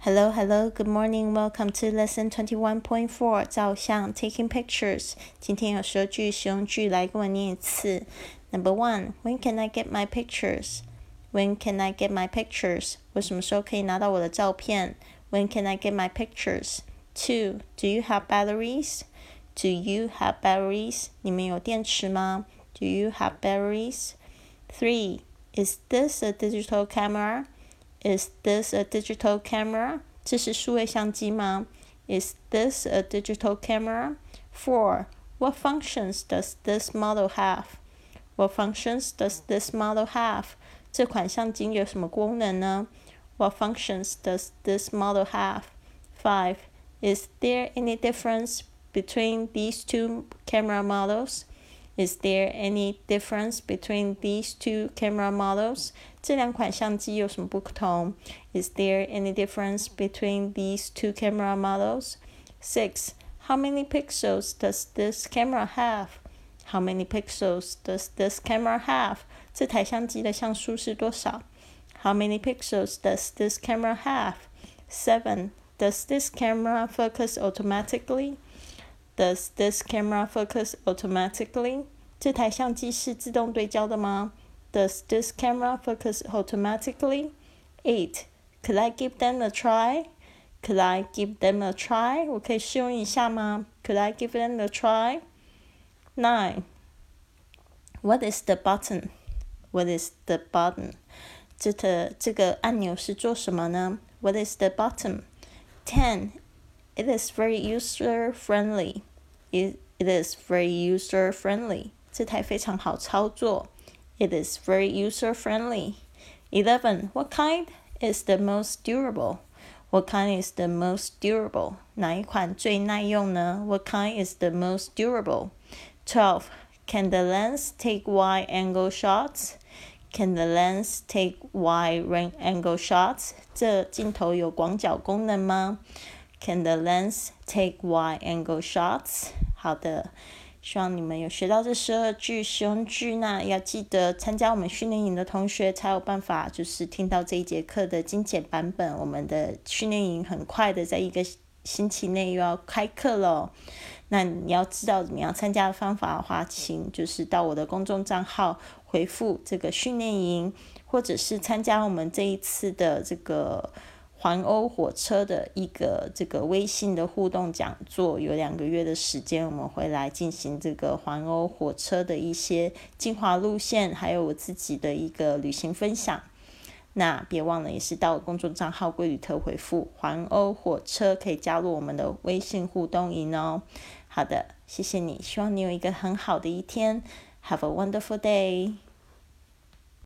Hello, hello, good morning. Welcome to lesson twenty one point four. 照相 taking pictures. 今天有十句实用句来跟我念一次。Number one, when can I get my pictures? When can I get my pictures? 我什么时候可以拿到我的照片？When can I get my pictures? Two, do you have batteries? Do you have batteries? 你们有电池吗？Do you have batteries? Three, is this a digital camera? Is this a digital camera? 这是数位相机吗？Is this a digital camera? Four. What functions does this model have? What functions does this model have? 这款相机有什么功能呢？What functions does this model have? Five. Is there any difference between these two camera models? Is there any difference between these two camera models? 这两款相机有什么不同？Is there any difference between these two camera models? Six. How many pixels does this camera have? How many pixels does this camera have? 这台相机的像素是多少？How many pixels does this camera have? Seven. Does this camera focus automatically? Does this camera focus automatically? 这台相机是自动对焦的吗？Does this camera focus automatically? Eight. Could I give them a try? Could I give them a try? 我可以试用一下吗？Could I give them a try? Nine. What is the button? What is the button? 这个这个按钮是做什么呢？What is the button? Ten. It is very user friendly. It it is very user friendly. 这台非常好操作。It is very user friendly. Eleven. What kind is the most durable? What kind is the most durable? 哪一款最耐用呢？What kind is the most durable? Twelve. Can the lens take wide angle shots? Can the lens take wide angle shots? 这镜头有广角功能吗？Can the lens take wide angle shots? 好的。 希望你们有学到这十二句实用句，那要记得参加我们训练营的同学才有办法，就是听到这一节课的精简版本。我们的训练营很快的，在一个星期内又要开课了。那你要知道怎么样参加的方法的话，请就是到我的公众账号回复这个训练营，或者是参加我们这一次的这个。环欧火车的一个这个微信的互动讲座，有两个月的时间，我们会来进行这个环欧火车的一些精华路线，还有我自己的一个旅行分享。那别忘了，也是到公众账号“贵旅特”回复“环欧火车”，可以加入我们的微信互动营哦。好的，谢谢你，希望你有一个很好的一天，Have a wonderful day。